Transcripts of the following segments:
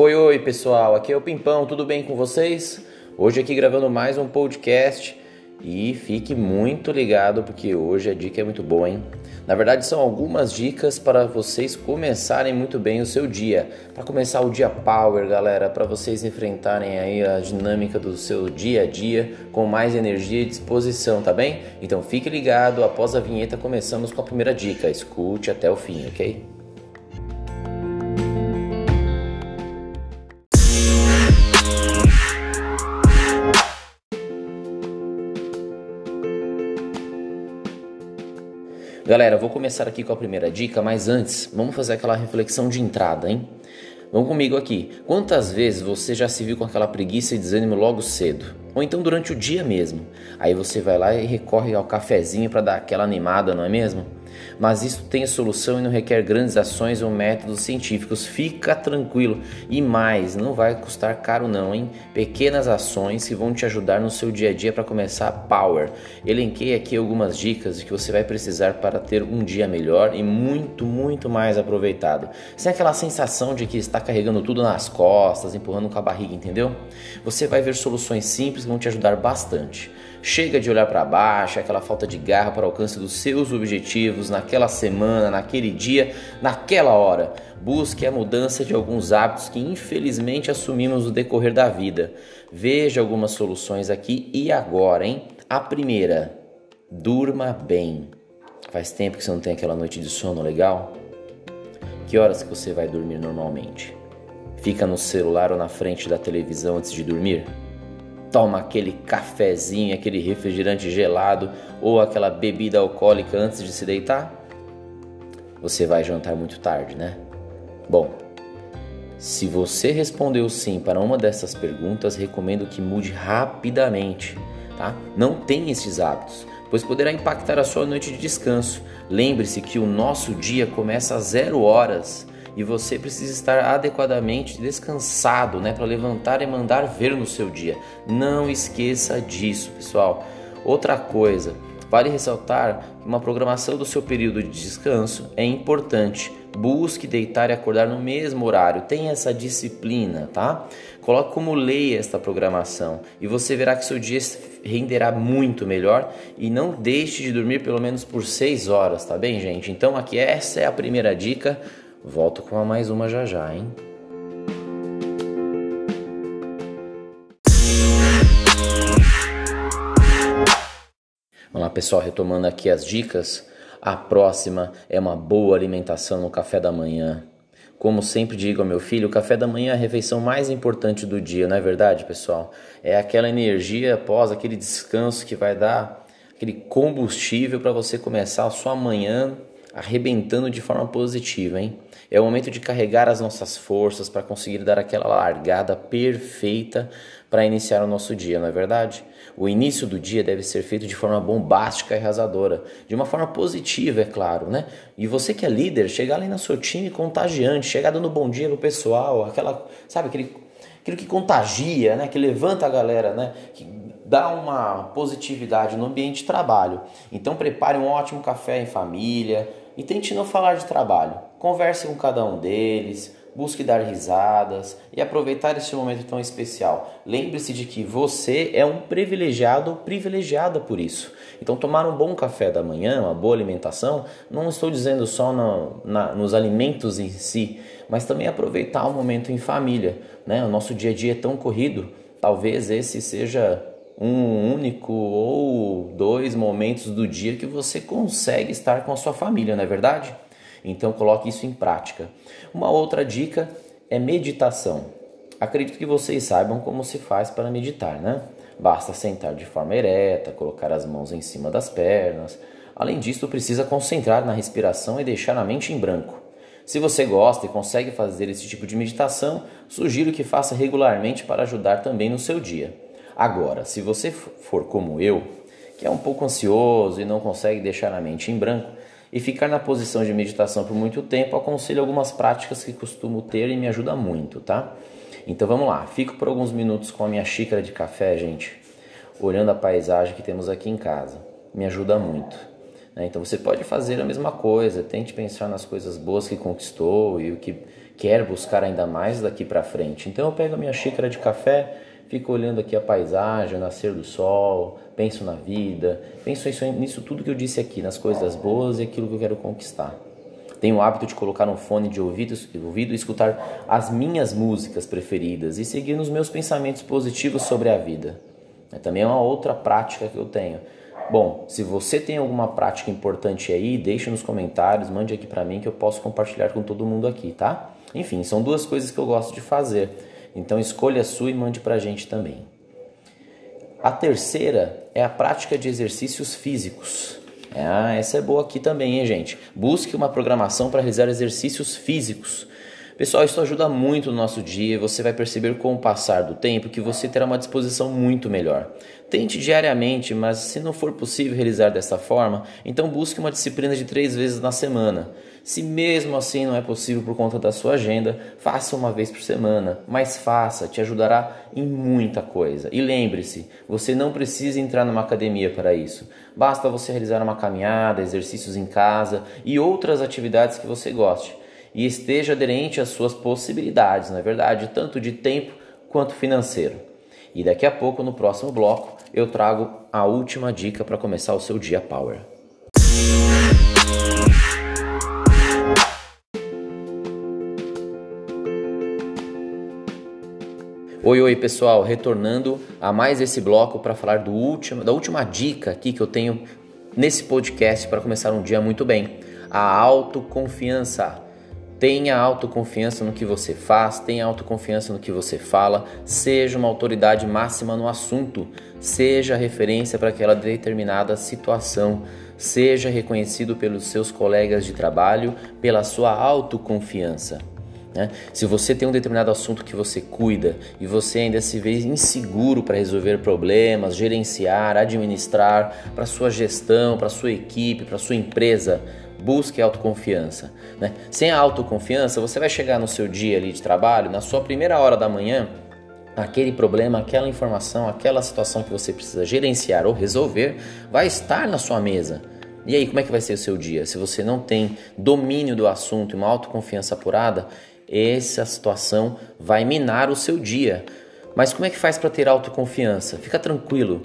Oi, oi pessoal, aqui é o Pimpão, tudo bem com vocês? Hoje aqui gravando mais um podcast e fique muito ligado porque hoje a dica é muito boa, hein? Na verdade, são algumas dicas para vocês começarem muito bem o seu dia. Para começar o dia power, galera, para vocês enfrentarem aí a dinâmica do seu dia a dia com mais energia e disposição, tá bem? Então fique ligado, após a vinheta começamos com a primeira dica. Escute até o fim, ok? Vou começar aqui com a primeira dica, mas antes, vamos fazer aquela reflexão de entrada, hein? Vamos comigo aqui. Quantas vezes você já se viu com aquela preguiça e desânimo logo cedo? Ou então durante o dia mesmo? Aí você vai lá e recorre ao cafezinho para dar aquela animada, não é mesmo? Mas isso tem solução e não requer grandes ações ou métodos científicos. Fica tranquilo. E mais, não vai custar caro não, hein? Pequenas ações que vão te ajudar no seu dia a dia para começar power. Elenquei aqui algumas dicas que você vai precisar para ter um dia melhor e muito, muito mais aproveitado. Sem aquela sensação de que está carregando tudo nas costas, empurrando com a barriga, entendeu? Você vai ver soluções simples que vão te ajudar bastante. Chega de olhar para baixo, aquela falta de garra para o alcance dos seus objetivos naquela semana, naquele dia, naquela hora. Busque a mudança de alguns hábitos que infelizmente assumimos no decorrer da vida. Veja algumas soluções aqui e agora, hein? A primeira, durma bem. Faz tempo que você não tem aquela noite de sono legal? Que horas que você vai dormir normalmente? Fica no celular ou na frente da televisão antes de dormir? Toma aquele cafezinho, aquele refrigerante gelado ou aquela bebida alcoólica antes de se deitar? Você vai jantar muito tarde, né? Bom, se você respondeu sim para uma dessas perguntas, recomendo que mude rapidamente, tá? Não tenha esses hábitos, pois poderá impactar a sua noite de descanso. Lembre-se que o nosso dia começa às zero horas e você precisa estar adequadamente descansado, né, para levantar e mandar ver no seu dia. Não esqueça disso, pessoal. Outra coisa, vale ressaltar que uma programação do seu período de descanso é importante. Busque deitar e acordar no mesmo horário. Tenha essa disciplina, tá? Coloque como lei esta programação e você verá que seu dia renderá muito melhor e não deixe de dormir pelo menos por 6 horas, tá bem, gente? Então aqui essa é a primeira dica Volto com a mais uma já já, hein? Vamos lá, pessoal, retomando aqui as dicas. A próxima é uma boa alimentação no café da manhã. Como sempre digo ao meu filho, o café da manhã é a refeição mais importante do dia, não é verdade, pessoal? É aquela energia após aquele descanso que vai dar aquele combustível para você começar a sua manhã arrebentando de forma positiva, hein? É o momento de carregar as nossas forças para conseguir dar aquela largada perfeita para iniciar o nosso dia, não é verdade? O início do dia deve ser feito de forma bombástica e arrasadora, de uma forma positiva, é claro, né? E você que é líder, chegar ali no seu time contagiante, chegar dando bom dia pro pessoal, aquela, sabe, aquele, aquilo que contagia, né? Que levanta a galera, né? Que dá uma positividade no ambiente de trabalho. Então prepare um ótimo café em família, e tente não falar de trabalho. Converse com cada um deles, busque dar risadas e aproveitar este momento tão especial. Lembre-se de que você é um privilegiado ou privilegiada por isso. Então, tomar um bom café da manhã, uma boa alimentação, não estou dizendo só no, na, nos alimentos em si, mas também aproveitar o momento em família. Né? O nosso dia a dia é tão corrido, talvez esse seja um único ou dois momentos do dia que você consegue estar com a sua família, não é verdade? Então coloque isso em prática. Uma outra dica é meditação. Acredito que vocês saibam como se faz para meditar, né? Basta sentar de forma ereta, colocar as mãos em cima das pernas. Além disso, precisa concentrar na respiração e deixar a mente em branco. Se você gosta e consegue fazer esse tipo de meditação, sugiro que faça regularmente para ajudar também no seu dia. Agora, se você for como eu, que é um pouco ansioso e não consegue deixar a mente em branco, e ficar na posição de meditação por muito tempo, aconselho algumas práticas que costumo ter e me ajuda muito, tá? Então vamos lá, fico por alguns minutos com a minha xícara de café, gente, olhando a paisagem que temos aqui em casa. Me ajuda muito. Né? Então você pode fazer a mesma coisa, tente pensar nas coisas boas que conquistou e o que quer buscar ainda mais daqui para frente. Então eu pego a minha xícara de café, fico olhando aqui a paisagem, o nascer do sol, penso na vida, penso isso, nisso tudo que eu disse aqui, nas coisas boas e aquilo que eu quero conquistar. Tenho o hábito de colocar um fone de ouvido, ouvido e escutar as minhas músicas preferidas e seguir nos meus pensamentos positivos sobre a vida. É também uma outra prática que eu tenho. Bom, se você tem alguma prática importante aí, deixe nos comentários, mande aqui para mim que eu posso compartilhar com todo mundo aqui, tá? Enfim, são duas coisas que eu gosto de fazer. Então escolha a sua e mande pra gente também. A terceira é a prática de exercícios físicos. Ah, essa é boa aqui também, hein, gente? Busque uma programação para realizar exercícios físicos. Pessoal, isso ajuda muito no nosso dia e você vai perceber com o passar do tempo que você terá uma disposição muito melhor. Tente diariamente, mas se não for possível realizar dessa forma, então busque uma disciplina de três vezes na semana. Se mesmo assim não é possível por conta da sua agenda, faça uma vez por semana, mas faça, te ajudará em muita coisa. E lembre-se, você não precisa entrar numa academia para isso. Basta você realizar uma caminhada, exercícios em casa e outras atividades que você goste e esteja aderente às suas possibilidades, não é verdade? Tanto de tempo quanto financeiro. E daqui a pouco, no próximo bloco, eu trago a última dica para começar o seu dia Power. Oi, oi pessoal, retornando a mais esse bloco para falar do último, da última dica aqui que eu tenho nesse podcast para começar um dia muito bem: a autoconfiança. Tenha autoconfiança no que você faz, tenha autoconfiança no que você fala, seja uma autoridade máxima no assunto, seja referência para aquela determinada situação, seja reconhecido pelos seus colegas de trabalho pela sua autoconfiança. Né? Se você tem um determinado assunto que você cuida e você ainda se vê inseguro para resolver problemas, gerenciar, administrar para sua gestão, para sua equipe, para sua empresa, busque autoconfiança. Né? Sem a autoconfiança, você vai chegar no seu dia ali de trabalho, na sua primeira hora da manhã, aquele problema, aquela informação, aquela situação que você precisa gerenciar ou resolver vai estar na sua mesa. E aí, como é que vai ser o seu dia? Se você não tem domínio do assunto e uma autoconfiança apurada, essa situação vai minar o seu dia. Mas como é que faz para ter autoconfiança? Fica tranquilo.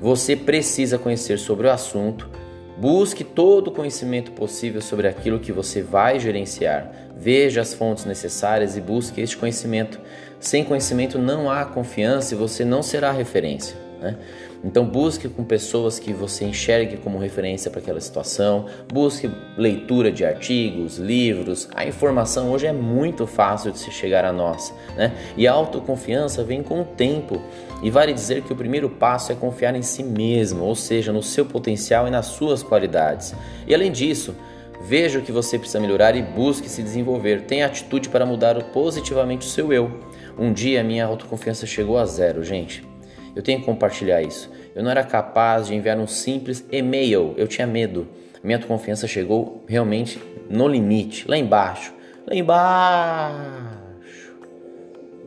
Você precisa conhecer sobre o assunto, Busque todo o conhecimento possível sobre aquilo que você vai gerenciar. Veja as fontes necessárias e busque este conhecimento. Sem conhecimento não há confiança e você não será referência. Né? Então busque com pessoas que você enxergue como referência para aquela situação, busque leitura de artigos, livros. A informação hoje é muito fácil de se chegar a nós, né? E a autoconfiança vem com o tempo. E vale dizer que o primeiro passo é confiar em si mesmo, ou seja, no seu potencial e nas suas qualidades. E além disso, veja o que você precisa melhorar e busque se desenvolver. Tenha atitude para mudar positivamente o seu eu. Um dia minha autoconfiança chegou a zero, gente. Eu tenho que compartilhar isso. Eu não era capaz de enviar um simples e-mail, eu tinha medo. Minha autoconfiança chegou realmente no limite, lá embaixo. Lá embaixo.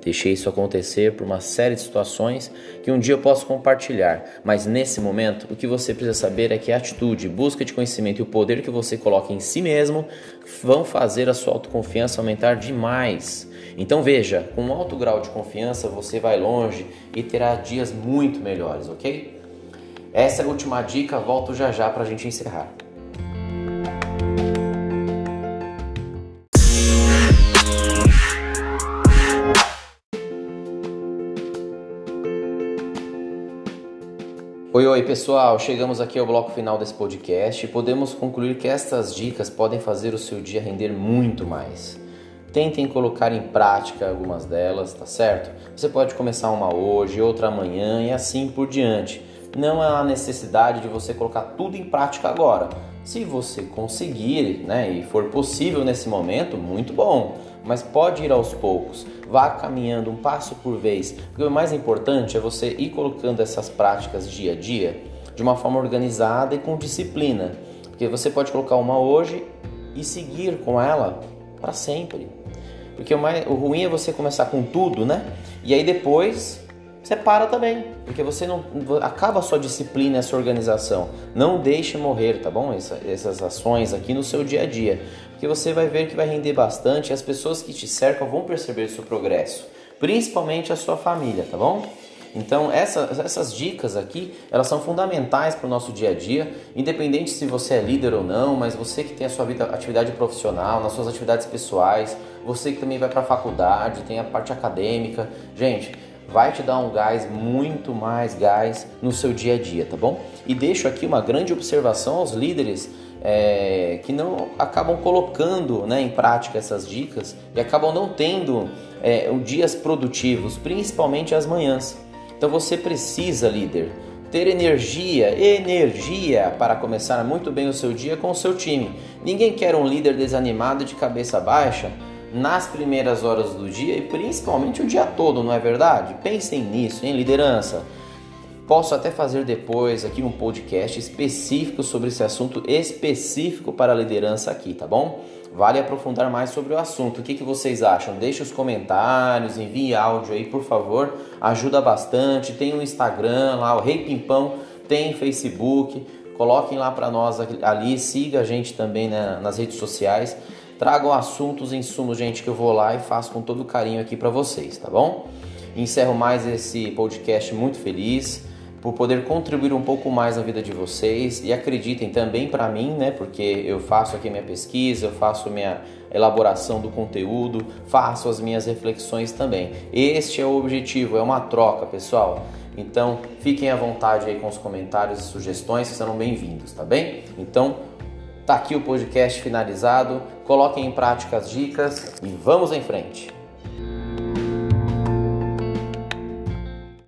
Deixei isso acontecer por uma série de situações que um dia eu posso compartilhar, mas nesse momento o que você precisa saber é que a atitude, busca de conhecimento e o poder que você coloca em si mesmo vão fazer a sua autoconfiança aumentar demais. Então veja, com um alto grau de confiança você vai longe e terá dias muito melhores, ok? Essa é a última dica, volto já já para a gente encerrar. Oi, oi pessoal, chegamos aqui ao bloco final desse podcast e podemos concluir que estas dicas podem fazer o seu dia render muito mais. Tentem colocar em prática algumas delas, tá certo? Você pode começar uma hoje, outra amanhã e assim por diante. Não há necessidade de você colocar tudo em prática agora. Se você conseguir, né, e for possível nesse momento, muito bom. Mas pode ir aos poucos, vá caminhando um passo por vez. Porque o mais importante é você ir colocando essas práticas dia a dia de uma forma organizada e com disciplina. Porque você pode colocar uma hoje e seguir com ela para sempre. Porque o, mais, o ruim é você começar com tudo, né? E aí depois você para também, porque você não acaba a sua disciplina, a sua organização. Não deixe morrer, tá bom? Essa, essas ações aqui no seu dia a dia, porque você vai ver que vai render bastante e as pessoas que te cercam vão perceber o seu progresso, principalmente a sua família, tá bom? Então essa, essas dicas aqui elas são fundamentais para o nosso dia a dia, independente se você é líder ou não, mas você que tem a sua vida, atividade profissional, nas suas atividades pessoais, você que também vai para a faculdade, tem a parte acadêmica, gente, vai te dar um gás, muito mais gás no seu dia a dia, tá bom? E deixo aqui uma grande observação aos líderes é, que não acabam colocando né, em prática essas dicas e acabam não tendo é, dias produtivos, principalmente as manhãs. Então você precisa, líder, ter energia, energia para começar muito bem o seu dia com o seu time. Ninguém quer um líder desanimado de cabeça baixa nas primeiras horas do dia e principalmente o dia todo, não é verdade? Pensem nisso, em liderança. Posso até fazer depois aqui um podcast específico sobre esse assunto específico para a liderança aqui, tá bom? Vale aprofundar mais sobre o assunto. O que, que vocês acham? Deixe os comentários, envie áudio aí, por favor. Ajuda bastante. Tem o Instagram lá, o Rei Pimpão, tem Facebook. Coloquem lá para nós ali, siga a gente também né, nas redes sociais. Tragam assuntos, insumos, gente, que eu vou lá e faço com todo carinho aqui para vocês, tá bom? Encerro mais esse podcast muito feliz por poder contribuir um pouco mais na vida de vocês e acreditem também para mim, né? Porque eu faço aqui minha pesquisa, eu faço minha elaboração do conteúdo, faço as minhas reflexões também. Este é o objetivo, é uma troca, pessoal. Então, fiquem à vontade aí com os comentários e sugestões, que serão bem-vindos, tá bem? Então, Tá aqui o podcast finalizado. Coloquem em prática as dicas e vamos em frente.